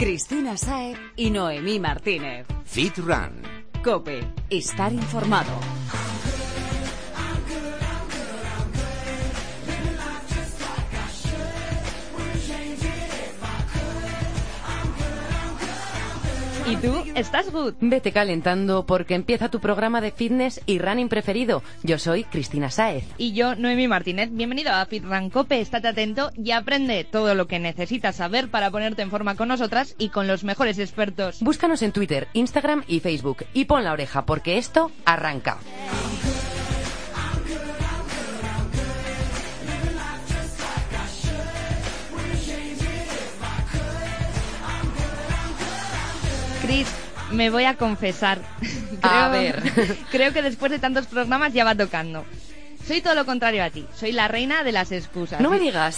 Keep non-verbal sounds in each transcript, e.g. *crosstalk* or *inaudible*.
Cristina Saez y Noemí Martínez. Fit Run. Cope, estar informado. ¿Y tú? ¿Estás good? Vete calentando porque empieza tu programa de fitness y running preferido. Yo soy Cristina Saez. Y yo, Noemi Martínez. Bienvenido a Fit Run Cope. Estate atento y aprende todo lo que necesitas saber para ponerte en forma con nosotras y con los mejores expertos. Búscanos en Twitter, Instagram y Facebook y pon la oreja porque esto arranca. Me voy a confesar. *laughs* A ver. *laughs* creo que después de tantos programas ya va tocando. Soy todo lo contrario a ti. Soy la reina de las excusas. No me digas.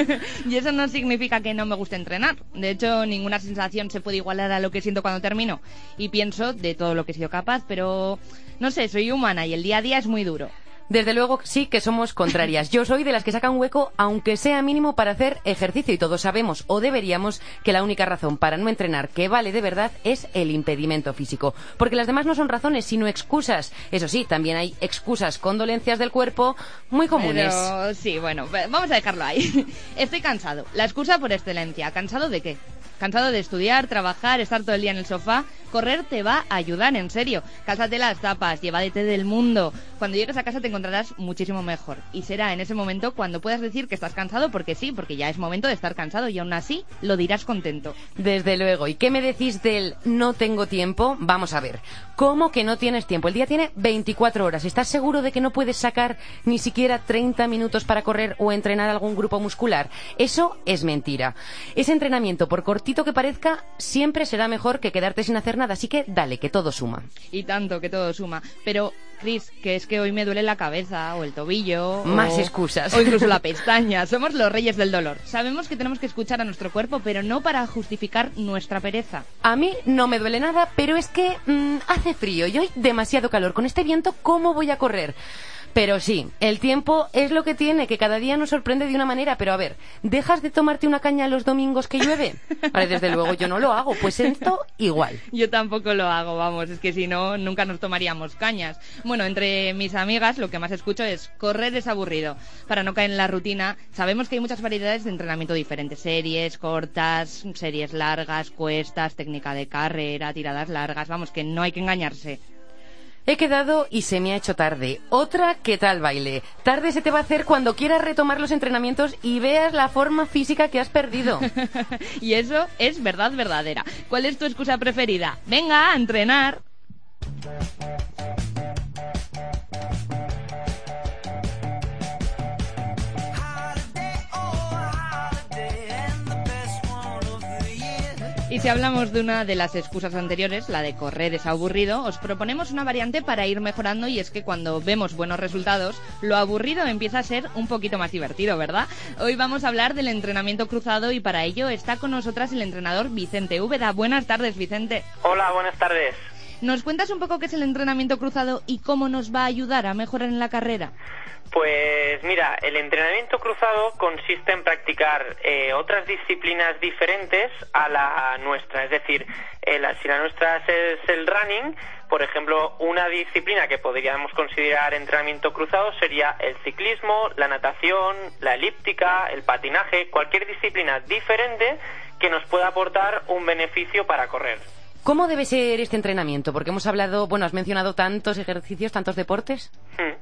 *laughs* y eso no significa que no me guste entrenar. De hecho, ninguna sensación se puede igualar a lo que siento cuando termino. Y pienso de todo lo que he sido capaz, pero no sé, soy humana y el día a día es muy duro. Desde luego sí que somos contrarias. Yo soy de las que sacan hueco, aunque sea mínimo, para hacer ejercicio. Y todos sabemos, o deberíamos, que la única razón para no entrenar que vale de verdad es el impedimento físico. Porque las demás no son razones, sino excusas. Eso sí, también hay excusas con dolencias del cuerpo muy comunes. Pero sí, bueno, vamos a dejarlo ahí. *laughs* Estoy cansado. La excusa por excelencia. ¿Cansado de qué? ¿Cansado de estudiar, trabajar, estar todo el día en el sofá? Correr te va a ayudar, en serio. Cálzate las tapas, llévate del mundo. Cuando llegues a casa te encontrarás muchísimo mejor. Y será en ese momento cuando puedas decir que estás cansado, porque sí, porque ya es momento de estar cansado y aún así lo dirás contento. Desde luego. ¿Y qué me decís del no tengo tiempo? Vamos a ver. ¿Cómo que no tienes tiempo? El día tiene 24 horas. ¿Estás seguro de que no puedes sacar ni siquiera 30 minutos para correr o entrenar algún grupo muscular? Eso es mentira. Ese entrenamiento, por cortito que parezca, siempre será mejor que quedarte sin hacer nada. Así que dale, que todo suma. Y tanto que todo suma. Pero, Chris, que es que hoy me duele la cabeza o el tobillo. Más o- excusas. O incluso la *laughs* pestaña. Somos los reyes del dolor. Sabemos que tenemos que escuchar a nuestro cuerpo, pero no para justificar nuestra pereza. A mí no me duele nada, pero es que mm, hace frío y hoy demasiado calor. Con este viento, ¿cómo voy a correr? Pero sí, el tiempo es lo que tiene, que cada día nos sorprende de una manera. Pero a ver, ¿dejas de tomarte una caña los domingos que llueve? Vale, desde luego yo no lo hago. Pues esto igual. Yo tampoco lo hago, vamos, es que si no, nunca nos tomaríamos cañas. Bueno, entre mis amigas lo que más escucho es correr es aburrido. Para no caer en la rutina, sabemos que hay muchas variedades de entrenamiento diferentes. Series cortas, series largas, cuestas, técnica de carrera, tiradas largas, vamos, que no hay que engañarse. He quedado y se me ha hecho tarde. Otra, ¿qué tal baile? Tarde se te va a hacer cuando quieras retomar los entrenamientos y veas la forma física que has perdido. *laughs* y eso es verdad verdadera. ¿Cuál es tu excusa preferida? Venga, a entrenar. Y si hablamos de una de las excusas anteriores, la de correr es aburrido, os proponemos una variante para ir mejorando y es que cuando vemos buenos resultados, lo aburrido empieza a ser un poquito más divertido, ¿verdad? Hoy vamos a hablar del entrenamiento cruzado y para ello está con nosotras el entrenador Vicente Úbeda. Buenas tardes, Vicente. Hola, buenas tardes. ¿Nos cuentas un poco qué es el entrenamiento cruzado y cómo nos va a ayudar a mejorar en la carrera? Pues mira, el entrenamiento cruzado consiste en practicar eh, otras disciplinas diferentes a la nuestra. Es decir, eh, la- si la nuestra es el running, por ejemplo, una disciplina que podríamos considerar entrenamiento cruzado sería el ciclismo, la natación, la elíptica, el patinaje, cualquier disciplina diferente que nos pueda aportar un beneficio para correr. ¿Cómo debe ser este entrenamiento? Porque hemos hablado, bueno, has mencionado tantos ejercicios, tantos deportes. Hmm.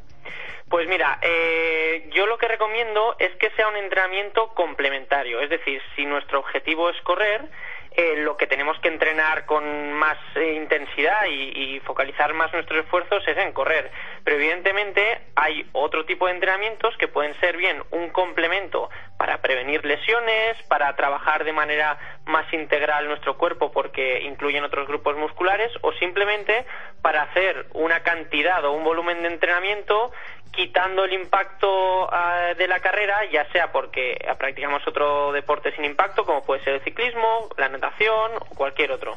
Pues mira, eh, yo lo que recomiendo es que sea un entrenamiento complementario. Es decir, si nuestro objetivo es correr, eh, lo que tenemos que entrenar con más eh, intensidad y, y focalizar más nuestros esfuerzos es en correr. Pero evidentemente hay otro tipo de entrenamientos que pueden ser bien un complemento para prevenir lesiones, para trabajar de manera más integral nuestro cuerpo porque incluyen otros grupos musculares o simplemente para hacer una cantidad o un volumen de entrenamiento quitando el impacto ah, de la carrera, ya sea porque practicamos otro deporte sin impacto, como puede ser el ciclismo, la natación o cualquier otro.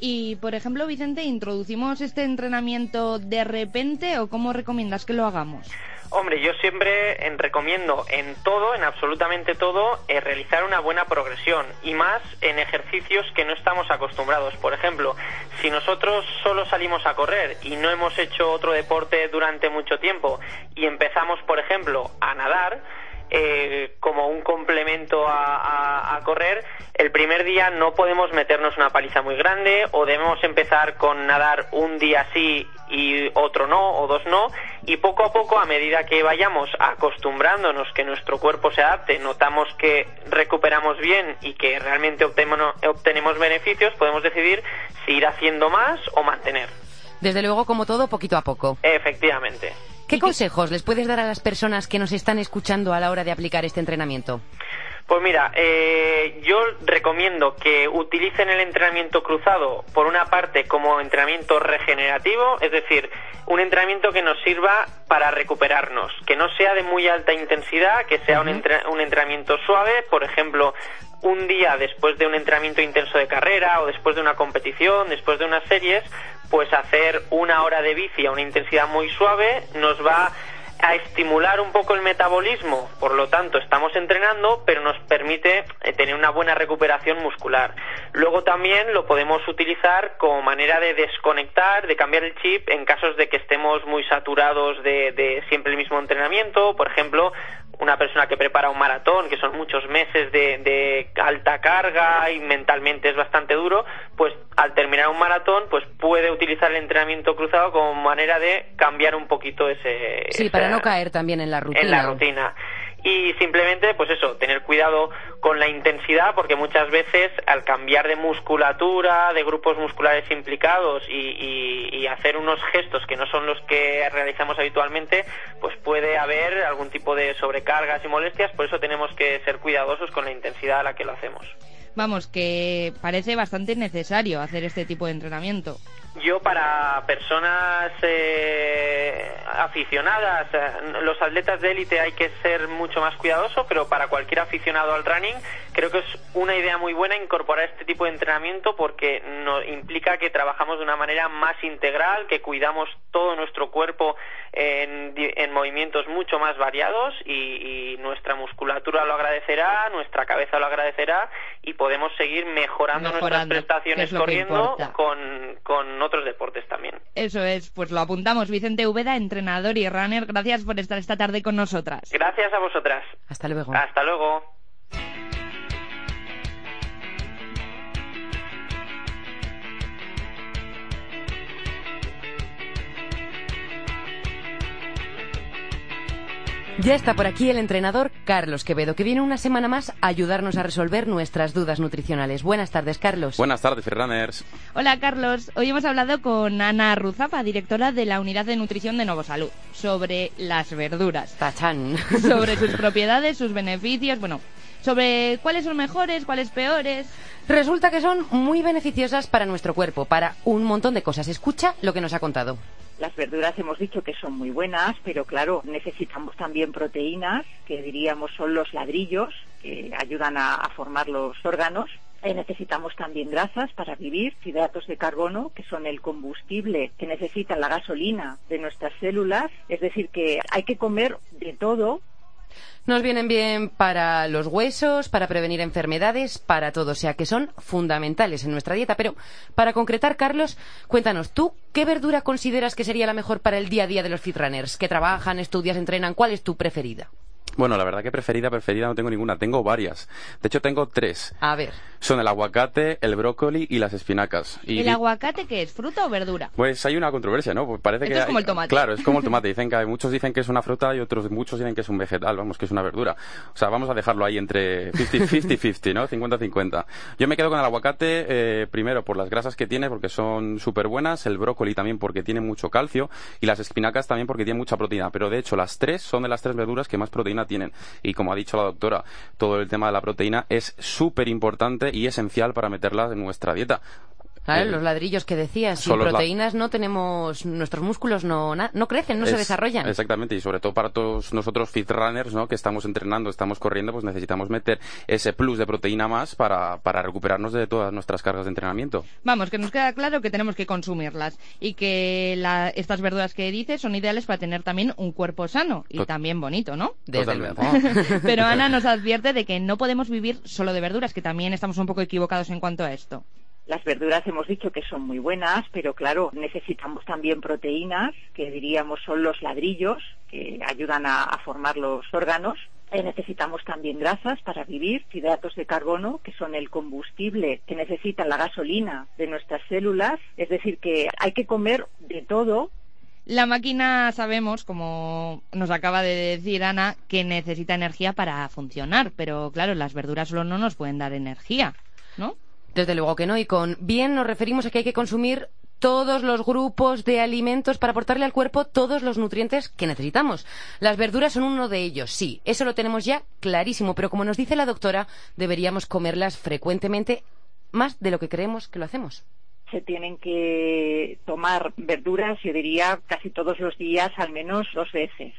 Y, por ejemplo, Vicente, ¿introducimos este entrenamiento de repente o cómo recomiendas que lo hagamos? Hombre, yo siempre en, recomiendo en todo, en absolutamente todo, eh, realizar una buena progresión y más en ejercicios que no estamos acostumbrados. Por ejemplo, si nosotros solo salimos a correr y no hemos hecho otro deporte durante mucho tiempo y empezamos, por ejemplo, a nadar, eh, como un complemento a, a, correr, el primer día no podemos meternos una paliza muy grande o debemos empezar con nadar un día sí y otro no o dos no y poco a poco a medida que vayamos acostumbrándonos que nuestro cuerpo se adapte, notamos que recuperamos bien y que realmente obtenemos, obtenemos beneficios, podemos decidir si ir haciendo más o mantener. Desde luego, como todo, poquito a poco. Efectivamente. ¿Qué consejos les puedes dar a las personas que nos están escuchando a la hora de aplicar este entrenamiento? Pues mira, eh, yo recomiendo que utilicen el entrenamiento cruzado, por una parte, como entrenamiento regenerativo, es decir, un entrenamiento que nos sirva para recuperarnos, que no sea de muy alta intensidad, que sea un, un entrenamiento suave, por ejemplo, un día después de un entrenamiento intenso de carrera o después de una competición, después de unas series, pues hacer una hora de bici a una intensidad muy suave nos va a estimular un poco el metabolismo, por lo tanto estamos entrenando, pero nos permite eh, tener una buena recuperación muscular. Luego también lo podemos utilizar como manera de desconectar, de cambiar el chip en casos de que estemos muy saturados de siempre el mismo entrenamiento, por ejemplo, una persona que prepara un maratón, que son muchos meses de, de, alta carga y mentalmente es bastante duro, pues al terminar un maratón, pues puede utilizar el entrenamiento cruzado como manera de cambiar un poquito ese... Sí, para no caer también en la rutina. En la rutina y simplemente pues eso tener cuidado con la intensidad porque muchas veces al cambiar de musculatura de grupos musculares implicados y, y, hacer unos gestos que no son los que realizamos habitualmente pues puede haber algún tipo de sobrecargas y molestias. Por eso tenemos que ser cuidadosos con la intensidad a la que lo hacemos. Vamos que parece bastante necesario hacer este tipo de entrenamiento yo para personas eh, aficionadas, eh, los atletas de élite hay que ser mucho más cuidadosos, pero para cualquier aficionado al running creo que es una idea muy buena incorporar este tipo de entrenamiento porque nos implica que trabajamos de una manera más integral, que cuidamos todo nuestro cuerpo en, en movimientos mucho más variados y, y, nuestra musculatura lo agradecerá, nuestra cabeza lo agradecerá y podemos seguir mejorando, nuestras prestaciones corriendo con, con otros deportes también. Eso es, pues lo apuntamos. Vicente Ubeda, entrenador y runner, gracias por estar esta tarde con nosotras. Gracias a vosotras. Hasta luego. Hasta luego. Ya está por aquí el entrenador Carlos Quevedo, que viene una semana más a ayudarnos a resolver nuestras dudas nutricionales. Buenas tardes, Carlos. Buenas tardes, Ferraners. Hola, Carlos. Hoy hemos hablado con Ana Ruzapa, directora de la Unidad de Nutrición de Nuevo Salud, sobre las verduras. Tachán. *laughs* Sobre sus propiedades, sus beneficios, bueno, sobre cuáles son mejores, cuáles peores. Resulta que son muy beneficiosas para nuestro cuerpo, para un montón de cosas. Escucha lo que nos ha contado. Las verduras hemos dicho que son muy buenas, pero claro, necesitamos también proteínas, que diríamos son los ladrillos, que ayudan a, formar los órganos. Eh, necesitamos también grasas para vivir, hidratos de carbono, que son el combustible que necesita la gasolina de nuestras células. Es decir, que hay que comer de todo nos vienen bien para los huesos, para prevenir enfermedades, para todo, o sea que son fundamentales en nuestra dieta. Pero para concretar, Carlos, cuéntanos, ¿tú qué verdura consideras que sería la mejor para el día a día de los fitrunners? Que trabajan, estudias, entrenan, ¿cuál es tu preferida? Bueno, la verdad que preferida, preferida no tengo ninguna, tengo varias. De hecho, tengo tres. A ver. Son el aguacate, el brócoli y las espinacas. Y ¿El aguacate qué es? ¿Fruta o verdura? Pues hay una controversia, ¿no? Pues parece Esto que es como hay- el tomate. Claro, es como el *laughs* tomate. Dicen que muchos dicen que es una fruta y otros muchos dicen que es un vegetal, vamos, que es una verdura. O sea, vamos a dejarlo ahí entre 50-50, *laughs* ¿no? 50-50. Yo me quedo con el aguacate, eh, primero por las grasas que tiene, porque son súper buenas, el brócoli también porque tiene mucho calcio, y las espinacas también porque tienen mucha proteína. Pero de hecho, las tres son de las tres verduras que más proteína tienen. Y como ha dicho la doctora, todo el tema de la proteína es súper importante y esencial para meterla en nuestra dieta. Claro, Eh, los ladrillos que decías, sin proteínas no tenemos, nuestros músculos no, na- no crecen, no se Es- desarrollan. Exactamente, y sobre todo para todos nosotros fit runners, ¿no? Que estamos entrenando, estamos corriendo, pues necesitamos meter ese plus de proteína más para, para recuperarnos de todas nuestras cargas de entrenamiento. Vamos, que nos queda claro que tenemos que consumirlas y que la- estas verduras que dices son ideales para tener también un cuerpo sano y Tot- también bonito, ¿no? Desde Totalmente. luego. *laughs* Pero *laughs* Ana nos advierte de que no podemos vivir solo de verduras, que también estamos un poco equivocados en cuanto a esto. Las verduras hemos dicho que son muy buenas, pero claro, necesitamos también proteínas, que diríamos son los ladrillos, que ayudan a, formar los órganos. Eh, necesitamos también grasas para vivir, hidratos de carbono, que son el combustible que necesita la gasolina de nuestras células. Es decir, que hay que comer de todo La máquina sabemos, como nos acaba de decir Ana, que necesita energía para funcionar, pero claro, las verduras solo no nos pueden dar energía, ¿no? Desde luego que no, y con bien nos referimos a que hay que consumir todos los grupos de alimentos para aportarle al cuerpo todos los nutrientes que necesitamos. Las verduras son uno de ellos, sí, eso lo tenemos ya clarísimo, pero como nos dice la doctora, deberíamos comerlas frecuentemente más de lo que creemos que lo hacemos. se tienen que tomar verduras, yo diría, casi todos los días, al menos dos veces.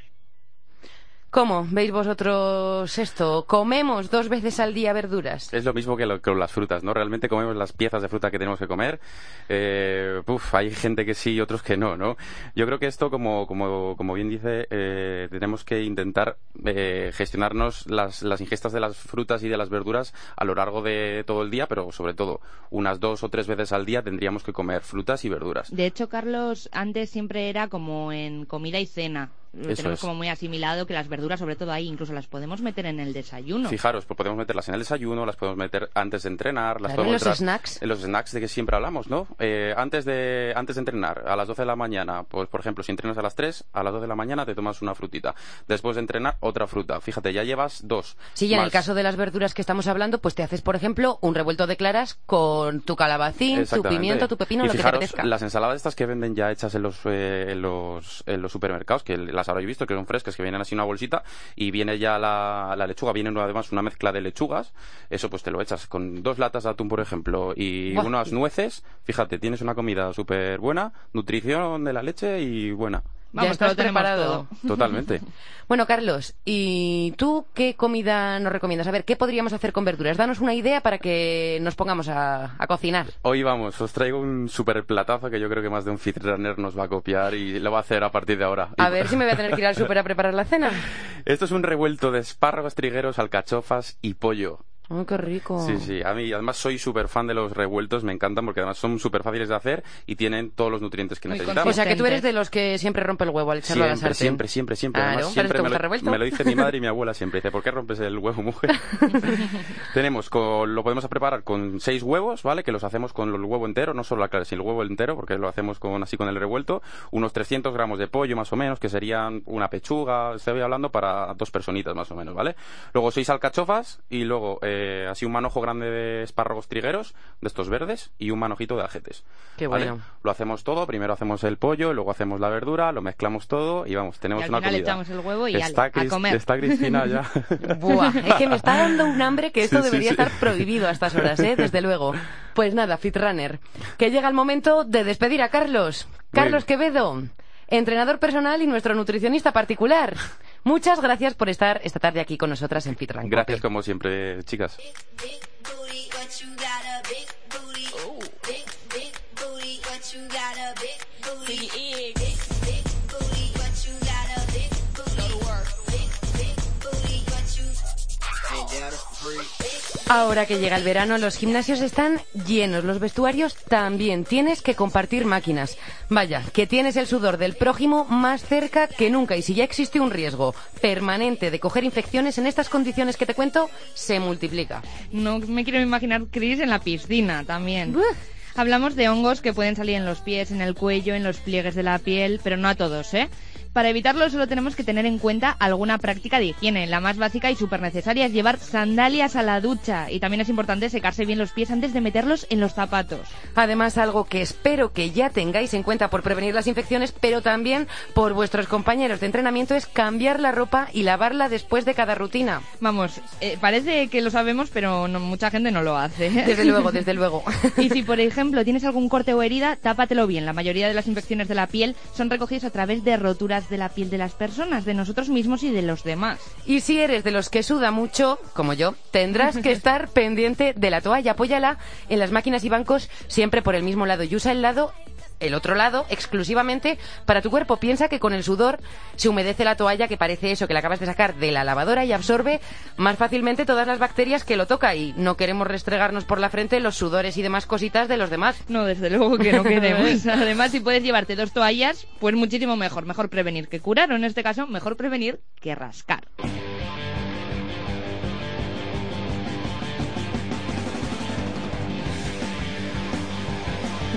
¿Cómo veis vosotros esto? ¿Comemos dos veces al día verduras? Es lo mismo que lo- con las frutas, ¿no? Realmente comemos las piezas de fruta que tenemos que comer. Eh, uf, hay gente que sí y otros que no, ¿no? Yo creo que esto, como, como, como bien dice, eh, tenemos que intentar eh, gestionarnos las, las ingestas de las frutas y de las verduras a lo largo de todo el día, pero sobre todo unas dos o tres veces al día tendríamos que comer frutas y verduras. De hecho, Carlos, antes siempre era como en comida y cena. Lo Eso tenemos es. como muy asimilado que las verduras, sobre todo ahí, incluso las podemos meter en el desayuno. Fijaros, pues podemos meterlas en el desayuno, las podemos meter antes de entrenar, las Claro, en los snacks. En los snacks de que siempre hablamos, ¿no? Eh, antes, de, antes de entrenar, a las 12 de la mañana, pues por ejemplo, si entrenas a las 3, a las 12 de la mañana te tomas una frutita. Después de entrenar, otra fruta. Fíjate, ya llevas dos. Sí, y en Más- el caso de las verduras que estamos hablando, pues te haces, por ejemplo, un revuelto de claras con tu calabacín, tu pimiento, tu pepino, y lo que te fijaros, apetezca. las ensaladas estas que venden ya hechas en los, eh, en los, en los supermercados, que las habréis visto, que son frescas, que vienen así en una bolsita, y viene ya la, la lechuga, viene además una mezcla de lechugas, eso pues te lo echas con dos latas de atún, por ejemplo, y Buah. unas nueces, fíjate, tienes una comida súper buena, nutrición de la leche y buena. Vamos, ya lo tenemos preparado. todo. *laughs* Totalmente. Bueno, Carlos, ¿y tú qué comida nos recomiendas? A ver, ¿qué podríamos hacer con verduras? Danos una idea para que nos pongamos a, a cocinar. Hoy vamos, os traigo un super platazo que yo creo que más de un fit runner nos va a copiar y lo va a hacer a partir de ahora. A Y- ver si me voy a tener que ir al súper a preparar la cena. *laughs* Esto es un revuelto de espárragos, trigueros, alcachofas y pollo. ¡Ay, qué rico! Sí, sí, a mí además soy súper fan de los revueltos, me encantan porque además son súper fáciles de hacer y tienen todos los nutrientes que Muy necesitamos. O sea, que tú eres de los que siempre rompe el huevo al echarlo a la Siempre, sartén. siempre, siempre, siempre. Claro, Además, ¿pero siempre me lo, revuelto? me lo dice mi madre y mi *laughs* abuela siempre. Dice, ¿por qué rompes el huevo, mujer? *laughs* Tenemos, con- lo podemos preparar con seis huevos, ¿vale? Que los hacemos con el huevo entero, no solo la clara, sino el huevo entero, porque lo hacemos con así con el revuelto. Unos 300 gramos de pollo, más o menos, que serían una pechuga, estoy hablando para dos personitas, más o menos, ¿vale? Luego seis alcachofas y luego eh, así un manojo grande de espárragos trigueros, de estos verdes, y un manojito de ajetes. Qué ¿vale? bueno. Lo hacemos todo, primero hacemos el pollo, luego hacemos la verdura, lo mezclamos todo y vamos, tenemos Y al una final comida. echamos el huevo y está, ale, a comer. está Cristina ya. *laughs* Buah, es que me está dando un hambre que esto Sí, sí, debería sí. estar prohibido a estas horas, ¿eh? Desde luego. Pues nada, Fitrunner, que llega el momento de despedir a Carlos. Carlos Quevedo, entrenador personal y nuestro nutricionista particular. Muchas gracias por estar esta tarde aquí con nosotras en Fitrunner. Gracias como siempre, chicas. big Ahora que llega el verano, los gimnasios están llenos, los vestuarios también. Tienes que compartir máquinas. Vaya, que tienes el sudor del prójimo más cerca que nunca. Y si ya existe un riesgo permanente de coger infecciones en estas condiciones que te cuento, se multiplica. No me quiero imaginar Chris en la piscina también. Hablamos de hongos que pueden salir en los pies, en el cuello, en los pliegues de la piel, pero no a todos, ¿eh? Para evitarlo solo tenemos que tener en cuenta alguna práctica de higiene. La más básica y súper necesaria es llevar sandalias a la ducha y también es importante secarse bien los pies antes de meterlos en los zapatos. Además, algo que espero que ya tengáis en cuenta por prevenir las infecciones, pero también por vuestros compañeros de entrenamiento, es cambiar la ropa y lavarla después de cada rutina. Vamos, eh, parece que lo sabemos, pero no- mucha gente no lo hace. *laughs* Desde luego, desde luego. *laughs* Y si, por ejemplo, tienes algún corte o herida, tápatelo bien. La mayoría de las infecciones de la piel son recogidas a través de roturas de la piel de las personas, de nosotros mismos y de los demás. Y si eres de los que suda mucho, como yo, tendrás que *laughs* estar pendiente de la toalla. Apóyala en las máquinas y bancos siempre por el mismo lado y usa el lado el otro lado exclusivamente para tu cuerpo. Piensa que con el sudor se humedece la toalla que parece eso que la acabas de sacar de la lavadora y absorbe más fácilmente todas las bacterias que lo toca y no queremos restregarnos por la frente los sudores y demás cositas de los demás. No, desde luego que no *laughs* queremos. Además, si puedes llevarte dos toallas, pues muchísimo mejor. Mejor prevenir que curar, o en este caso, mejor prevenir que rascar.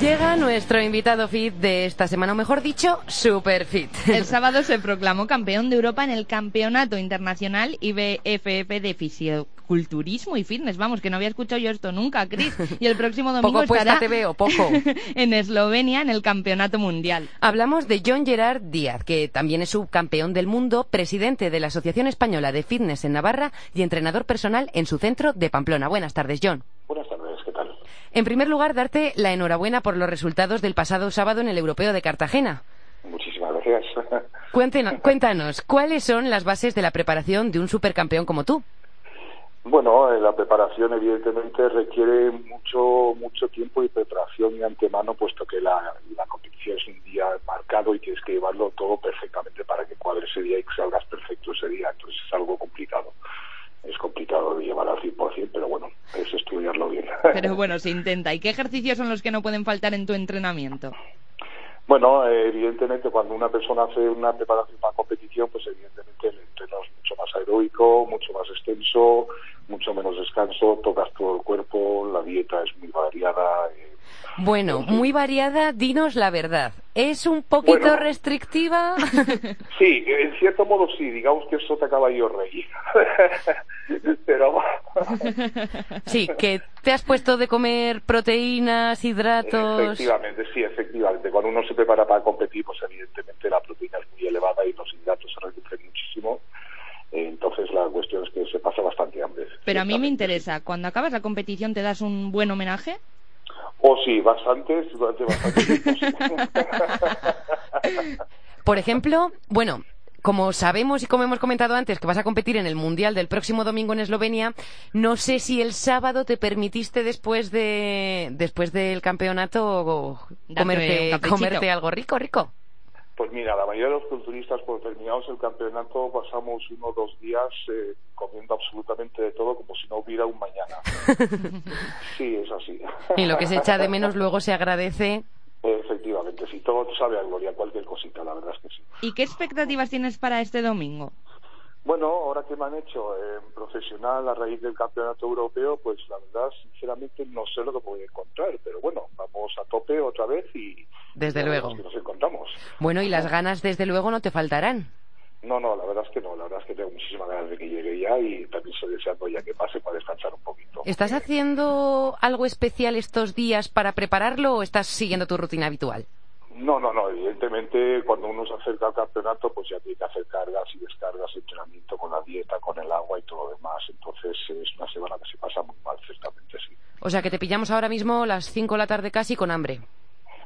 Llega nuestro invitado fit de esta semana, o mejor dicho, super fit. El sábado se proclamó campeón de Europa en el Campeonato Internacional IBFF de Fisioculturismo y Fitness. Vamos, que no había escuchado yo esto nunca, Cris. Y el próximo *laughs* domingo Poco puesta estará te veo, poco. *laughs* en Eslovenia en el Campeonato Mundial. Hablamos de John Gerard Díaz, que también es subcampeón del mundo, presidente de la Asociación Española de Fitness en Navarra y entrenador personal en su centro de Pamplona. Buenas tardes, John. Buenas tardes, ¿qué tal? En primer lugar, darte la enhorabuena por los resultados del pasado sábado en el Europeo de Cartagena. Muchísimas gracias. *laughs* Cuéntenos- cuéntanos, ¿cuáles son las bases de la preparación de un supercampeón como tú? Bueno, eh, la preparación evidentemente requiere mucho mucho tiempo y preparación de antemano, puesto que la, la competición es un día marcado y tienes que llevarlo todo perfectamente para que cuadre ese día y que salgas perfecto ese día. Entonces es algo complicado. Es complicado de llevar al 100%, pero bueno, es estudiarlo bien. *laughs* Pero bueno, se intenta. ¿Y qué ejercicios son los que no pueden faltar en tu entrenamiento? Bueno, evidentemente cuando una persona hace una preparación para competición, pues evidentemente el entreno es mucho más aeróbico, mucho más extenso, mucho menos descanso, tocas todo el cuerpo, la dieta es muy variada. Bueno, muy variada, dinos la verdad. ¿Es un poquito Bueno. restrictiva? *laughs* Sí, en cierto modo sí, digamos que eso te acaba yo rey. *laughs* Pero sí, que te has puesto de comer proteínas, hidratos. efectivamente, sí, efectivamente. Cuando uno se prepara para competir, pues evidentemente la proteína es muy elevada y los hidratos se reducen muchísimo. Eh, Entonces la cuestión es que se pasa bastante hambre. Pero a mí me interesa, cuando acabas la competición te das un buen homenaje. Oh, sí, bastantes, durante bastante tiempo. sí. *laughs* Por ejemplo, bueno, como sabemos y como hemos comentado antes que vas a competir en el Mundial del próximo domingo en Eslovenia, no sé si el sábado te permitiste después de después del campeonato comerte, comerte algo rico, rico. Pues mira, la mayoría de los culturistas, cuando terminamos el campeonato, pasamos uno o dos días eh, comiendo absolutamente de todo como si no hubiera un mañana. *laughs* Sí, es así. Y lo que se echa de menos luego se agradece. Efectivamente, sí, todo sabe a gloria, cualquier cosita, la verdad es que sí. ¿Y qué expectativas tienes para este domingo? Bueno, ahora que me han hecho eh, profesional a raíz del campeonato europeo, pues la verdad, sinceramente, no sé lo que voy a encontrar, pero bueno, vamos a tope otra vez y Desde ya luego. nos encontramos. Bueno, y las ganas desde luego no te faltarán. No, no, la verdad es que no, la verdad es que tengo muchísimas ganas de que llegue ya y también estoy deseando ya que pase para descansar un poquito. ¿Estás haciendo algo especial estos días para prepararlo o estás siguiendo tu rutina habitual? No, no, no, evidentemente cuando uno se acerca al campeonato pues ya tiene que hacer cargas y descargas, entrenamiento con la dieta, con el agua y todo lo demás, entonces es una semana que se pasa muy mal, ciertamente sí. O sea que te pillamos ahora mismo las 5 de la tarde casi con hambre.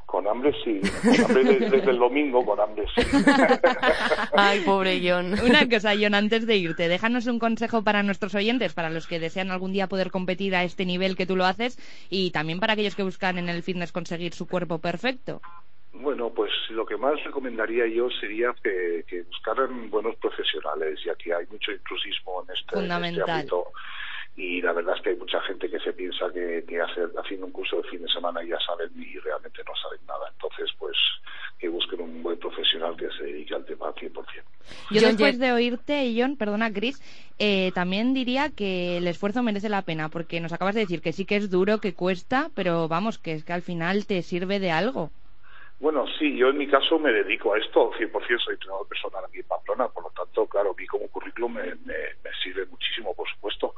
Con hambre sí, con hambre de- desde el domingo con hambre sí. *laughs* Ay, pobre John. Una cosa, John, antes de irte, déjanos un consejo para nuestros oyentes, para los que desean algún día poder competir a este nivel que tú lo haces y también para aquellos que buscan en el fitness conseguir su cuerpo perfecto. Bueno, pues lo que más recomendaría yo sería que, que buscaran buenos profesionales, ya que hay mucho intrusismo en este, en este Fundamental. ámbito. Y la verdad es que hay mucha gente que se piensa que, que hacer, haciendo un curso de fin de semana ya saben y realmente no saben nada. Entonces, pues que busquen un buen profesional que se dedique al tema al 100%. Yo después de oírte, John, perdona, Chris, eh, también diría que el esfuerzo merece la pena, porque nos acabas de decir que sí que es duro, que cuesta, pero vamos, que es que al final te sirve de algo. Bueno, sí, yo en mi caso me dedico a esto, 100% soy entrenador personal aquí en Pamplona, por lo tanto, claro, a mí como currículum me, me- me sirve muchísimo, por supuesto.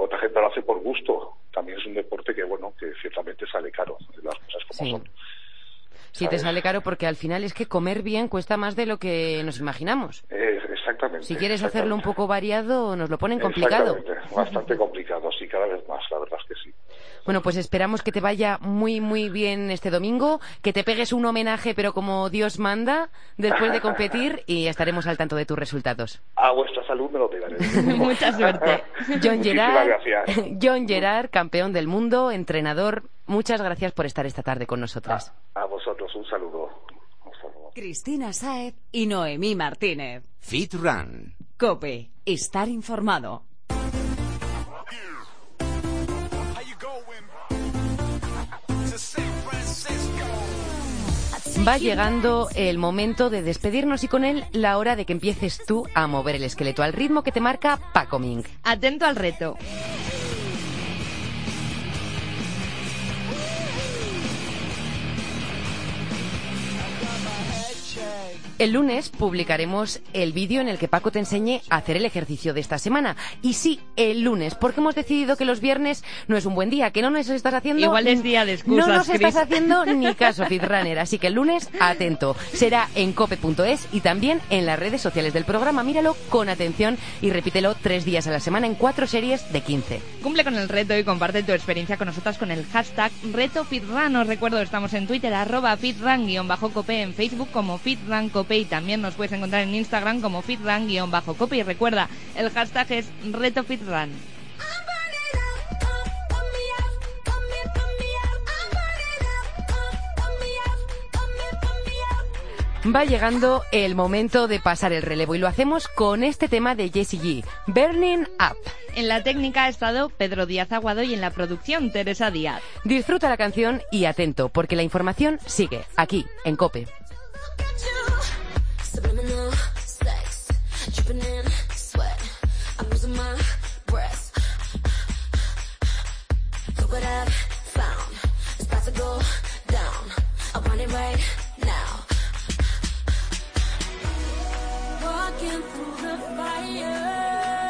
Otra gente lo hace por gusto, también es un deporte que, bueno, que ciertamente sale caro, las cosas como Sí. son. Sí, te sale caro porque al final es que comer bien cuesta más de lo que nos imaginamos. Eh, exactamente. Si quieres hacerlo un poco variado, nos lo ponen complicado. Bastante complicado, sí, cada vez más, la verdad es que sí. Bueno, pues esperamos que te vaya muy, muy bien este domingo, que te pegues un homenaje, pero como Dios manda, después de competir y estaremos al tanto de tus resultados. A vuestra salud me lo pegaré. *laughs* Mucha suerte. John Gerard, gracias. *laughs* John Gerard, campeón del mundo, entrenador, muchas gracias por estar esta tarde con nosotras. A vosotros un saludo. Cristina Saez y Noemí Martínez. Fit Run. Cope, estar informado. Va llegando el momento de despedirnos y con él la hora de que empieces tú a mover el esqueleto al ritmo que te marca Paco Ming. Atento al reto. El lunes publicaremos el vídeo en el que Paco te enseñe a hacer el ejercicio de esta semana. Y sí, el lunes, porque hemos decidido que los viernes no es un buen día, que no nos estás haciendo... Igual es día de excusas, No nos estás haciendo *laughs* ni caso, Fitrunner. Así que el lunes, atento. Será en cope.es y también en las redes sociales del programa. Míralo con atención y repítelo tres días a la semana en cuatro series de 15. Cumple con el reto y comparte tu experiencia con nosotras con el hashtag RetoFitRun. Os recuerdo, estamos en Twitter, arroba FitRun-cope, en Facebook como FitRunCope y también nos puedes encontrar en Instagram como FitRun-cope. Y recuerda, el hashtag es RetoFitRun. Va llegando el momento de pasar el relevo y lo hacemos con este tema de Jessie G, Burning Up. En la técnica ha estado Pedro Díaz Aguado y en la producción Teresa Díaz. Disfruta la canción y atento, porque la información sigue aquí, en Cope. What I've found. It's about to go down. I want it right now. Walking through the fire.